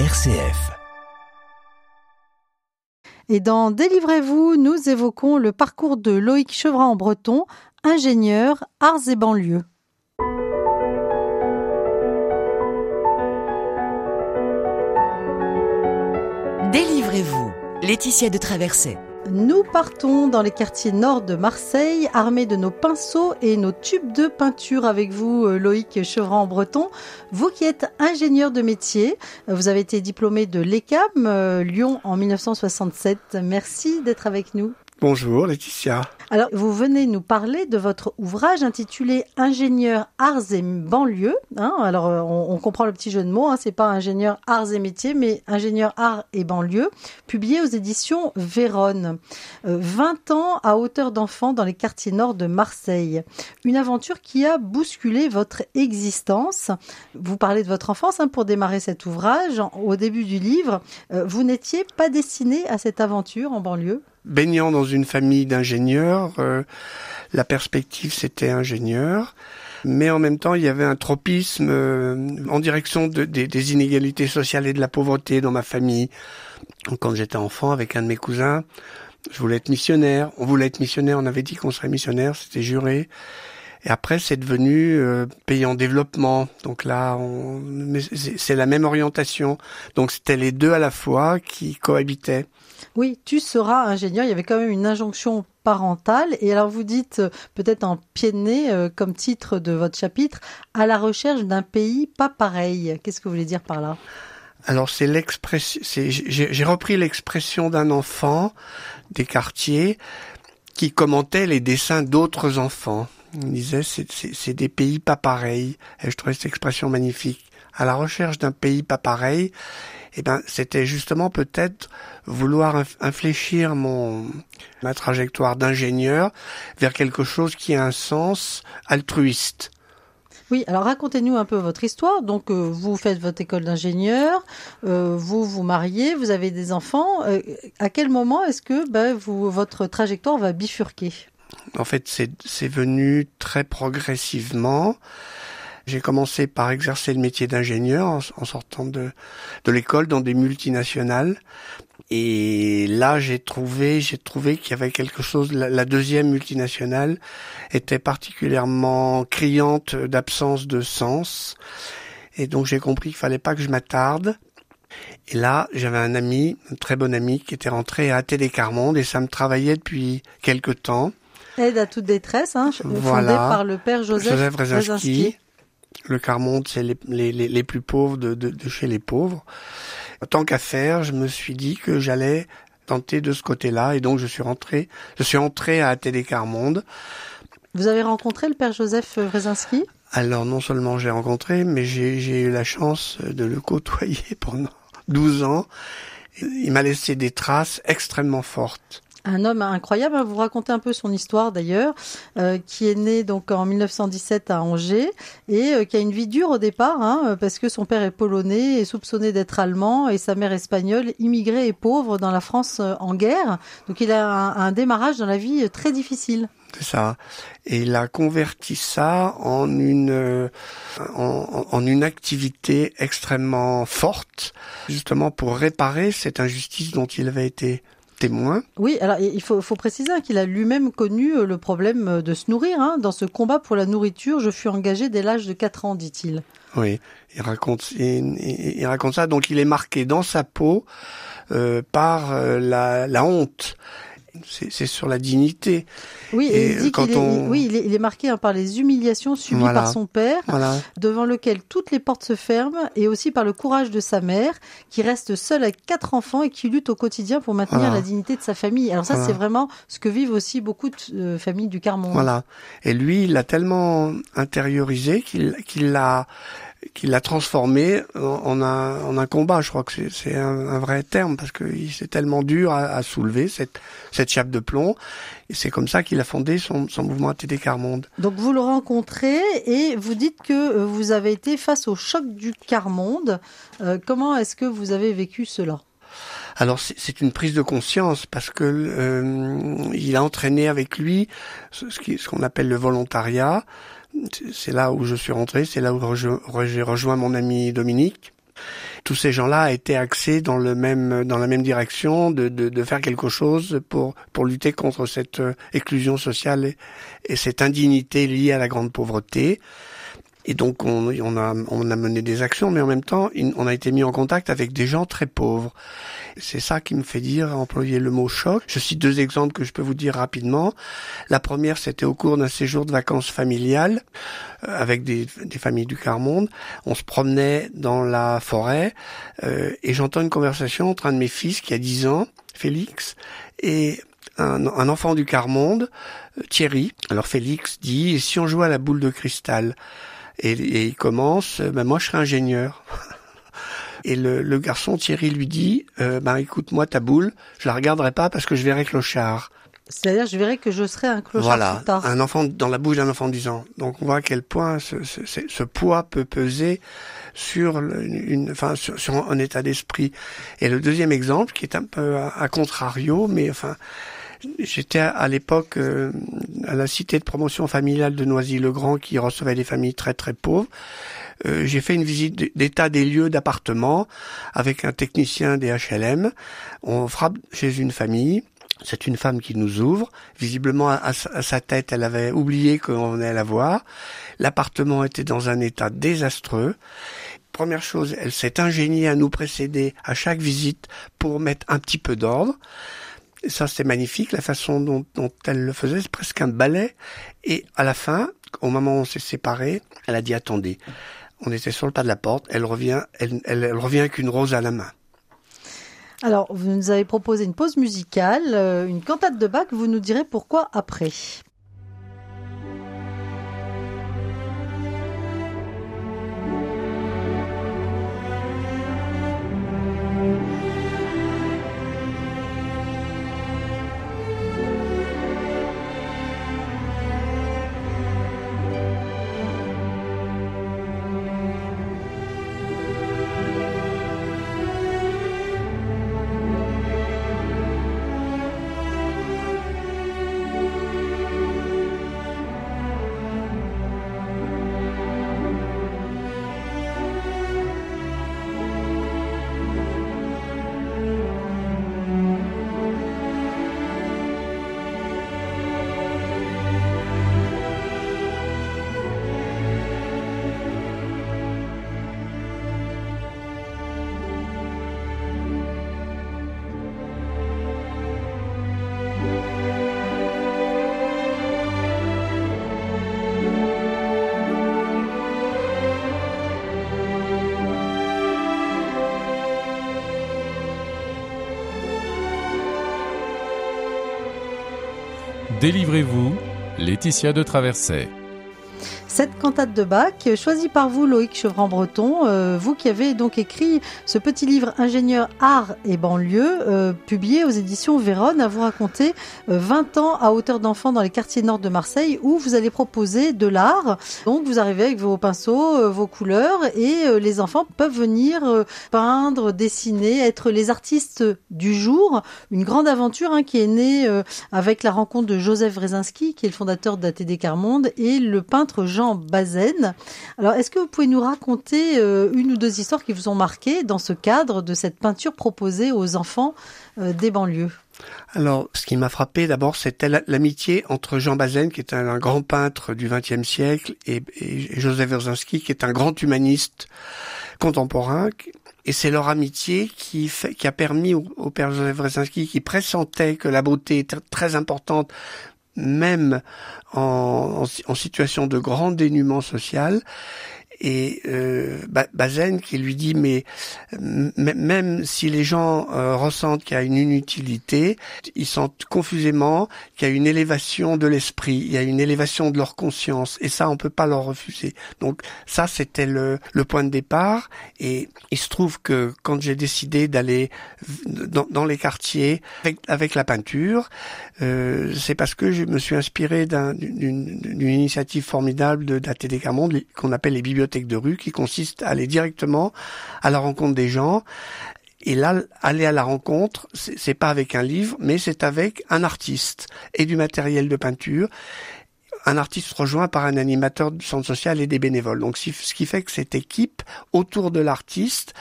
RCF. Et dans Délivrez-vous, nous évoquons le parcours de Loïc Chevrin en breton, ingénieur, arts et banlieues. Délivrez-vous. Laetitia de Traversée. Nous partons dans les quartiers nord de Marseille, armés de nos pinceaux et nos tubes de peinture avec vous, euh, Loïc Chevran en breton. Vous qui êtes ingénieur de métier, euh, vous avez été diplômé de l'ECAM euh, Lyon en 1967. Merci d'être avec nous. Bonjour Laetitia. Alors, vous venez nous parler de votre ouvrage intitulé Ingénieur arts et banlieue. Hein. alors, euh, on, comprend le petit jeu de mots. Hein, c'est pas ingénieur arts et métiers, mais ingénieur arts et banlieue, publié aux éditions Vérone. 20 euh, ans à hauteur d'enfant dans les quartiers nord de Marseille. Une aventure qui a bousculé votre existence. Vous parlez de votre enfance hein, pour démarrer cet ouvrage. Au début du livre, euh, vous n'étiez pas destiné à cette aventure en banlieue? Baignant dans une famille d'ingénieurs, euh, la perspective c'était ingénieur, mais en même temps il y avait un tropisme euh, en direction de, des inégalités sociales et de la pauvreté dans ma famille. Quand j'étais enfant avec un de mes cousins, je voulais être missionnaire. On voulait être missionnaire, on avait dit qu'on serait missionnaire, c'était juré. Et après, c'est devenu euh, pays en développement. Donc là, c'est la même orientation. Donc c'était les deux à la fois qui cohabitaient. Oui, tu seras ingénieur. Il y avait quand même une injonction parentale. Et alors vous dites, euh, peut-être en pied de nez, euh, comme titre de votre chapitre, à la recherche d'un pays pas pareil. Qu'est-ce que vous voulez dire par là? Alors c'est l'expression, j'ai repris l'expression d'un enfant des quartiers qui commentait les dessins d'autres enfants. Il disait c'est des pays pas pareils. Et je trouvais cette expression magnifique. À la recherche d'un pays pas pareil eh ben, c'était justement peut-être vouloir infléchir mon ma trajectoire d'ingénieur vers quelque chose qui a un sens altruiste. Oui, alors racontez-nous un peu votre histoire. Donc, euh, vous faites votre école d'ingénieur, euh, vous vous mariez, vous avez des enfants. Euh, à quel moment est-ce que ben, vous, votre trajectoire va bifurquer? En fait, c'est venu très progressivement. J'ai commencé par exercer le métier d'ingénieur en, sortant de, de l'école dans des multinationales. Et là, j'ai trouvé, j'ai trouvé qu'il y avait quelque chose. La, deuxième multinationale était particulièrement criante d'absence de sens. Et donc, j'ai compris qu'il fallait pas que je m'attarde. Et là, j'avais un ami, un très bon ami, qui était rentré à Télécarmonde et ça me travaillait depuis quelque temps. Aide à toute détresse, hein, fondée par le père Joseph, Joseph le quart monde, c'est les, les, les, plus pauvres de, de, de chez les pauvres. Tant qu'à faire, je me suis dit que j'allais tenter de ce côté-là, et donc je suis rentré, je suis entré à Télécarmonde. Vous avez rencontré le père Joseph Wrezinski Alors non seulement j'ai rencontré, mais j'ai eu la chance de le côtoyer pendant 12 ans. Il m'a laissé des traces extrêmement fortes un homme incroyable. Vous racontez un peu son histoire d'ailleurs, euh, qui est né donc en 1917 à Angers et euh, qui a une vie dure au départ, hein, parce que son père est polonais et soupçonné d'être allemand et sa mère espagnole, immigrée et pauvre dans la France euh, en guerre. Donc il a un, démarrage dans la vie très difficile. C'est ça. Et il a converti ça en une en, une activité extrêmement forte, justement pour réparer cette injustice dont il avait été témoin. Oui, alors il faut, préciser qu'il a lui-même connu euh, le problème euh, de se nourrir. Hein. Dans ce combat pour la nourriture, je fus engagé dès l'âge de 4 ans, dit-il. Oui, il raconte, il, raconte ça. Donc il est marqué dans sa peau euh, par la, la honte c'est sur la dignité. Oui, et il dit est, oui, il est, marqué hein, par les humiliations subies par son père, devant lequel toutes les portes se ferment, et aussi par le courage de sa mère, qui reste seule avec quatre enfants et qui lutte au quotidien pour maintenir la dignité de sa famille. Alors ça, c'est vraiment ce que vivent aussi beaucoup de euh, familles du Carmont. Voilà. Et lui, il l'a tellement intériorisé qu'il qu'il l'a qu'il l'a transformé en un, en un combat. Je crois que c'est un, un, vrai terme parce que c'est tellement dur à, à, soulever cette, cette chape de plomb. Et c'est comme ça qu'il a fondé son, son mouvement ATD Carmonde. Donc vous le rencontrez et vous dites que euh, vous avez été face au choc du Carmonde. Euh, comment est-ce que vous avez vécu cela? Alors c'est une prise de conscience parce que euh, il a entraîné avec lui ce qu'on appelle le volontariat, c'est là où je suis rentré, c'est là où j'ai rejoint mon ami Dominique. tous ces gens-là étaient axés dans le même dans la même direction de, de, de faire quelque chose pour pour lutter contre cette euh, exclusion sociale et, et cette indignité liée à la grande pauvreté. Et donc on, a, on a mené des actions, mais en même temps, on a été mis en contact avec des gens très pauvres. C'est ça qui me fait dire, employer le mot choc. Je cite deux exemples que je peux vous dire rapidement. La première, c'était au cours d'un séjour de vacances familiales euh, avec des, des, familles du quart monde. On se promenait dans la forêt euh, et j'entends une conversation entre un de mes fils qui a 10 ans, Félix, et un, un enfant du quart monde, euh, Thierry. Alors Félix dit, et si on jouait à la boule de cristal? Et, et il commence, euh, ben moi je serai ingénieur. Et le, le, garçon Thierry lui dit, euh, ben écoute moi ta boule, je la regarderai pas parce que je verrai clochard. C'est-à-dire, je verrai que je serai un clochard voilà, plus tard. un enfant dans la bouche d'un enfant de 10 ans. Donc on voit à quel point ce, ce, ce poids peut peser sur une, enfin sur, sur un état d'esprit. Et le deuxième exemple, qui est un peu à, à contrario, mais enfin J'étais à, l'époque euh, à la cité de promotion familiale de Noisy-le-Grand qui recevait des familles très très pauvres. Euh, j'ai fait une visite d'état des lieux d'appartement avec un technicien des HLM. On frappe chez une famille. C'est une femme qui nous ouvre. Visiblement, à, sa tête, elle avait oublié qu'on venait la voir. L'appartement était dans un état désastreux. Première chose, elle s'est ingéniée à nous précéder à chaque visite pour mettre un petit peu d'ordre ça c'est magnifique, la façon dont, elle le faisait, c'est presque un ballet. Et à la fin, au moment où on s'est séparés, elle a dit attendez, on était sur le pas de la porte, elle revient, elle revient avec une rose à la main. Alors, vous nous avez proposé une pause musicale, euh, une cantate de Bach, vous nous direz pourquoi après. Délivrez-vous, Laetitia de Traverset. Cette cantate de Bach, choisie par vous, Loïc Chevran-Breton, euh, vous qui avez donc écrit ce petit livre Ingénieur art et banlieue, euh, publié aux éditions Vérone, à vous raconter euh, 20 ans à hauteur d'enfant dans les quartiers nord de Marseille, où vous allez proposer de l'art. Donc vous arrivez avec vos pinceaux, euh, vos couleurs, et euh, les enfants peuvent venir euh, peindre, dessiner, être les artistes du jour. Une grande aventure hein, qui est née avec la rencontre de Joseph Wrezinski, qui est le fondateur d'ATD Carmonde, et le peintre Jean Bazen. Alors, est-ce que vous pouvez nous raconter euh, une ou deux histoires qui vous ont marqué dans ce cadre de cette peinture proposée aux enfants euh, des banlieues? Alors, ce qui m'a frappé d'abord, c'était l'amitié entre Jean Bazen, qui est un, grand peintre du XXe siècle, et, Joseph Wierzinski, qui est un grand humaniste contemporain. Et c'est leur amitié qui, a permis au, père Joseph Wierzinski, qui pressentait que la beauté était très importante même en, situation de grand dénuement social. Et euh, Bazen qui lui dit mais même si les gens euh, ressentent qu'il y a une inutilité, ils sentent confusément qu'il y a une élévation de l'esprit, il y a une élévation de leur conscience, et ça on peut pas leur refuser. Donc ça c'était le, le point de départ. Et il se trouve que quand j'ai décidé d'aller dans, dans, les quartiers avec, avec la peinture, euh, c'est parce que je me suis inspiré d'une un, initiative formidable de d'ATD Camonde qu'on appelle les bibliothèques de rue, qui consiste à aller directement à la rencontre des gens. Et là, aller à la rencontre, c'est pas avec un livre, mais c'est avec un artiste et du matériel de peinture un artiste rejoint par un animateur du centre social et des bénévoles. Donc ce qui fait que cette équipe autour de l'artiste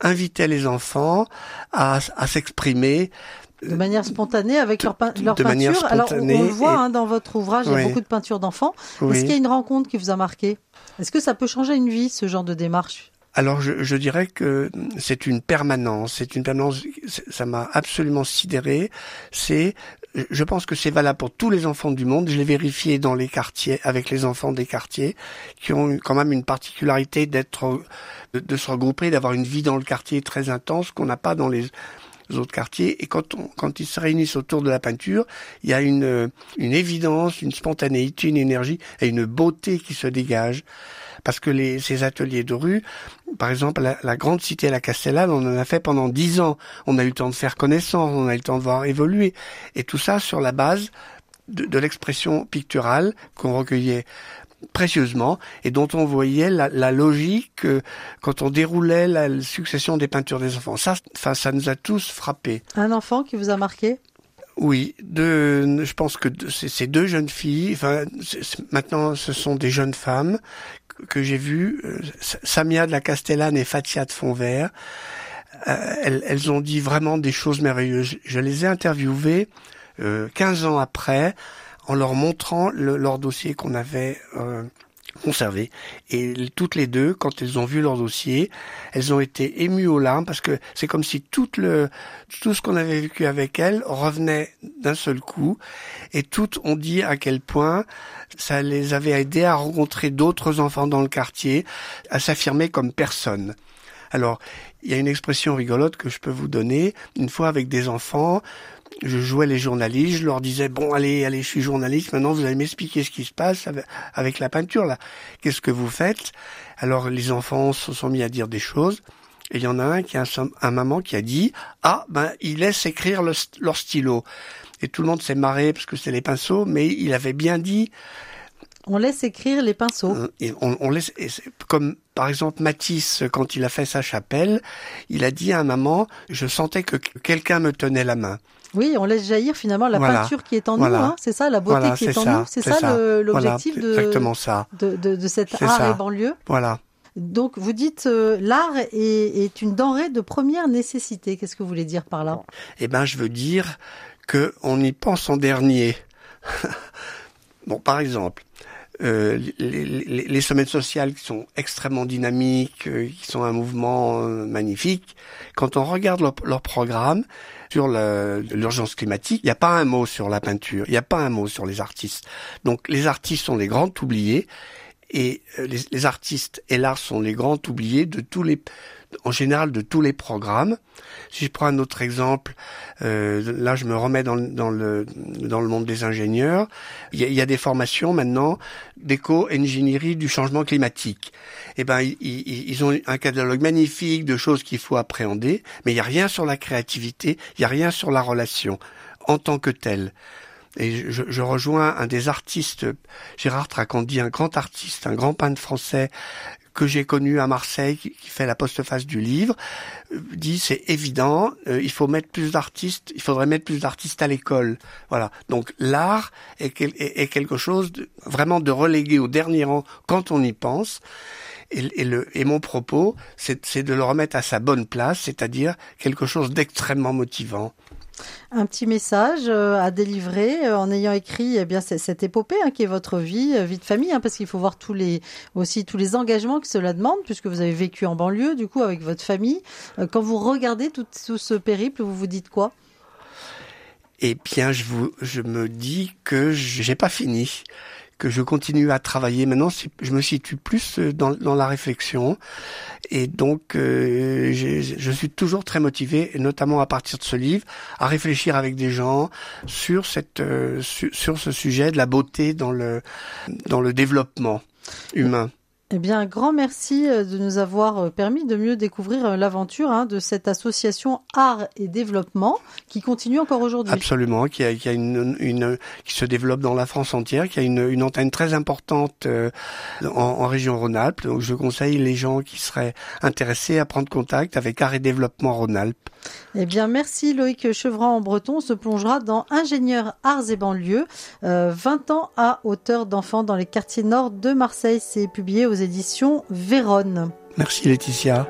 invitait les enfants à s'exprimer de manière spontanée avec leur, leur peinture. Alors on, le voit hein, dans votre ouvrage, il y a beaucoup de peintures d'enfants. Est-ce qu'il y a une rencontre qui vous a marqué? Est-ce que ça peut changer une vie, ce genre de démarche? Alors je, je, dirais que c'est une permanence, c'est une permanence, ça m'a absolument sidéré. C'est, je pense que c'est valable pour tous les enfants du monde. Je l'ai vérifié dans les quartiers avec les enfants des quartiers qui ont quand même une particularité d'être, de, de se regrouper, d'avoir une vie dans le quartier très intense qu'on n'a pas dans les quartiers. Et quand, on, quand ils se réunissent autour de la peinture, il y a une, une évidence, une spontanéité, une énergie et une beauté qui se dégage. Parce que les, ces ateliers de rue, par exemple, la, la grande cité à la Castellane, on en a fait pendant dix ans. On a eu le temps de faire connaissance, on a eu le temps de voir évoluer. Et tout ça sur la base de, de l'expression picturale qu'on recueillait précieusement et dont on voyait la, la logique euh, quand on déroulait la, succession des peintures des enfants. Ça, enfin, ça nous a tous frappés. Un enfant qui vous a marqué? Oui, deux, je pense que c'est deux jeunes filles. Enfin, maintenant, ce sont des jeunes femmes que j'ai vues, euh, Samia de la Castellane et Fatia de Fontvert. Euh, elles, elles, ont dit vraiment des choses merveilleuses. Je les ai interviewées euh, 15 ans après en leur montrant le, leur dossier qu'on avait euh, conservé. Et toutes les deux, quand elles ont vu leur dossier, elles ont été émues aux larmes parce que c'est comme si tout le tout ce qu'on avait vécu avec elles revenait d'un seul coup. Et toutes ont dit à quel point ça les avait aidées à rencontrer d'autres enfants dans le quartier, à s'affirmer comme personne. Alors, il y a une expression rigolote que je peux vous donner. Une fois avec des enfants, je jouais les journalistes, je leur disais bon allez allez je suis journaliste maintenant vous allez m'expliquer ce qui se passe avec la peinture là. Qu'est-ce que vous faites? Alors les enfants se sont mis à dire des choses et il y en a un qui a un, maman qui a dit ah ben il laisse écrire leur stylo et tout le monde s'est marré parce que c'est les pinceaux mais il avait bien dit on laisse écrire les pinceaux. Euh, et on, on laisse, comme par exemple Matisse, quand il a fait sa chapelle, il a dit à un maman, je sentais que quelqu'un me tenait la main. Oui, on laisse jaillir finalement la peinture qui est en nous, hein, c'est ça, la beauté qui est, en nous, c'est ça l'objectif de, de, de, de, cet art et banlieue. Voilà. Donc vous dites euh, l'art est, est, une denrée de première nécessité. Qu'est-ce que vous voulez dire par là? Eh ben, je veux dire que on y pense en dernier. bon, par exemple, euh, les, les, les, semaines sociales qui sont extrêmement dynamiques, euh, qui sont un mouvement euh, magnifique. Quand on regarde leur, leur programme sur l'urgence climatique, il n'y a pas un mot sur la peinture, il n'y a pas un mot sur les artistes. Donc les artistes sont les grands oubliés et les, les artistes et l'art sont les grands oubliés de tous les en général de tous les programmes. Si je prends un autre exemple, euh, là je me remets dans, dans, le, dans le monde des ingénieurs, il y a, il y a des formations maintenant d'éco-ingénierie du changement climatique. Eh ben ils, ils, ont un catalogue magnifique de choses qu'il faut appréhender, mais il n'y a rien sur la créativité, il n'y a rien sur la relation en tant que telle. Et je, je, rejoins un des artistes, Gérard Tracandi, un grand artiste, un grand peintre français que j'ai connu à Marseille, qui, fait la postface du livre, euh, dit c'est évident, euh, il faut mettre plus d'artistes, il faudrait mettre plus d'artistes à l'école. Voilà. Donc l'art est, est, quelque chose de, vraiment de relégué au dernier rang quand on y pense. Et, et, le, et mon propos, c'est de le remettre à sa bonne place, c'est-à-dire quelque chose d'extrêmement motivant un petit message euh, à délivrer euh, en ayant écrit eh bien cette épopée hein, qui est votre vie, euh, vie de famille, hein, parce qu'il faut voir tous les aussi tous les engagements que cela demande, puisque vous avez vécu en banlieue, du coup avec votre famille. Quand vous regardez tout, ce périple, vous vous dites quoi? Eh bien, je vous, je me dis que j'ai pas fini que je continue à travailler. Maintenant, je me situe plus euh, dans, la réflexion et donc euh, je suis toujours très motivé, notamment à partir de ce livre, à réfléchir avec des gens sur euh, ce sujet de la beauté dans le dans le développement humain. Eh bien, un grand merci euh, de nous avoir euh, permis de mieux découvrir euh, l'aventure hein, de cette association Art et Développement qui continue encore aujourd'hui. Absolument, qui, a, a une, une, qui se développe dans la France entière, qui a une, une antenne très importante en, en, région Rhône-Alpes. Donc, je conseille les gens qui seraient intéressés à prendre contact avec Art et Développement Rhône-Alpes. Eh bien, merci Loïc Chevran en breton. On se plongera dans Ingénieur Arts et banlieues, euh, 20 ans à hauteur d'enfants dans les quartiers nord de Marseille. C'est publié aux éditions Vérone. Merci Laetitia.